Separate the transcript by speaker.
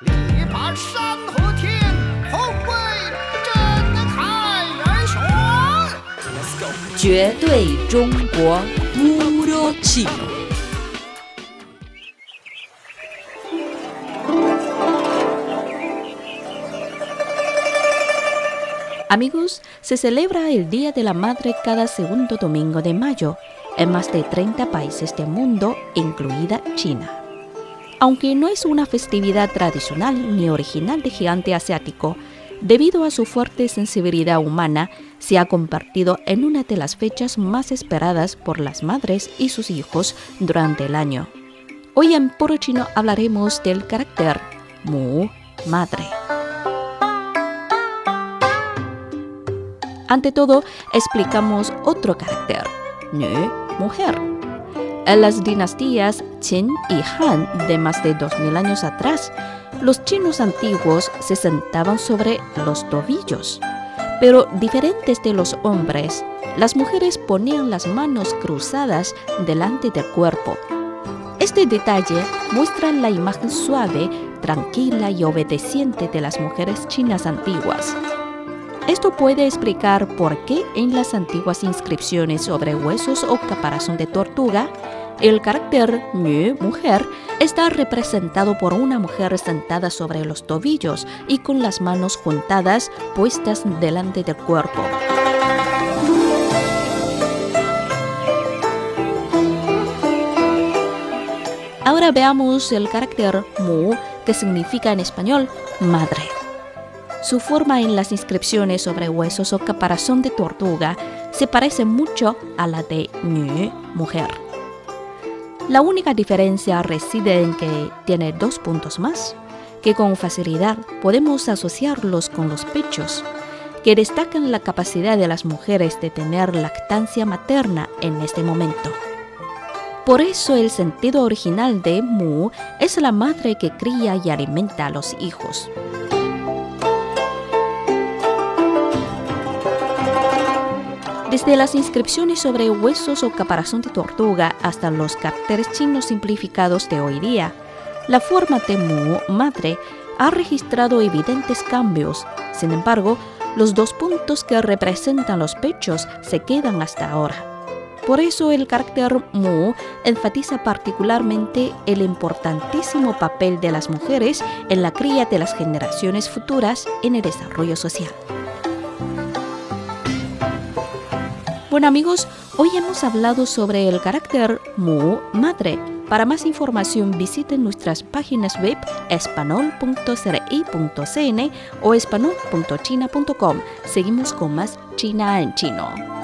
Speaker 1: 力拔山河天，宏伟震撼人雄。
Speaker 2: 绝对中国 Muro Chino. Amigos, se celebra el Día de la Madre cada segundo domingo de mayo en más de 30 países del mundo, incluida China. Aunque no es una festividad tradicional ni original de gigante asiático, debido a su fuerte sensibilidad humana, se ha convertido en una de las fechas más esperadas por las madres y sus hijos durante el año. Hoy en Puro Chino hablaremos del carácter Mu, madre. Ante todo, explicamos otro carácter, Nü, mujer. En las dinastías Qin y Han de más de 2000 años atrás, los chinos antiguos se sentaban sobre los tobillos. Pero diferentes de los hombres, las mujeres ponían las manos cruzadas delante del cuerpo. Este detalle muestra la imagen suave, tranquila y obedeciente de las mujeres chinas antiguas. Esto puede explicar por qué en las antiguas inscripciones sobre huesos o caparazón de tortuga, el carácter Nü, mujer, está representado por una mujer sentada sobre los tobillos y con las manos juntadas puestas delante del cuerpo. Ahora veamos el carácter Mu, que significa en español madre. Su forma en las inscripciones sobre huesos o caparazón de tortuga se parece mucho a la de Nü, mujer. La única diferencia reside en que tiene dos puntos más, que con facilidad podemos asociarlos con los pechos, que destacan la capacidad de las mujeres de tener lactancia materna en este momento. Por eso el sentido original de Mu es la madre que cría y alimenta a los hijos. Desde las inscripciones sobre huesos o caparazón de tortuga hasta los caracteres chinos simplificados de hoy día, la forma de Mu, madre, ha registrado evidentes cambios. Sin embargo, los dos puntos que representan los pechos se quedan hasta ahora. Por eso el carácter Mu enfatiza particularmente el importantísimo papel de las mujeres en la cría de las generaciones futuras en el desarrollo social. Bueno amigos, hoy hemos hablado sobre el carácter Mu, madre. Para más información visiten nuestras páginas web espanol.cri.cn o espanol.china.com. Seguimos con más China en chino.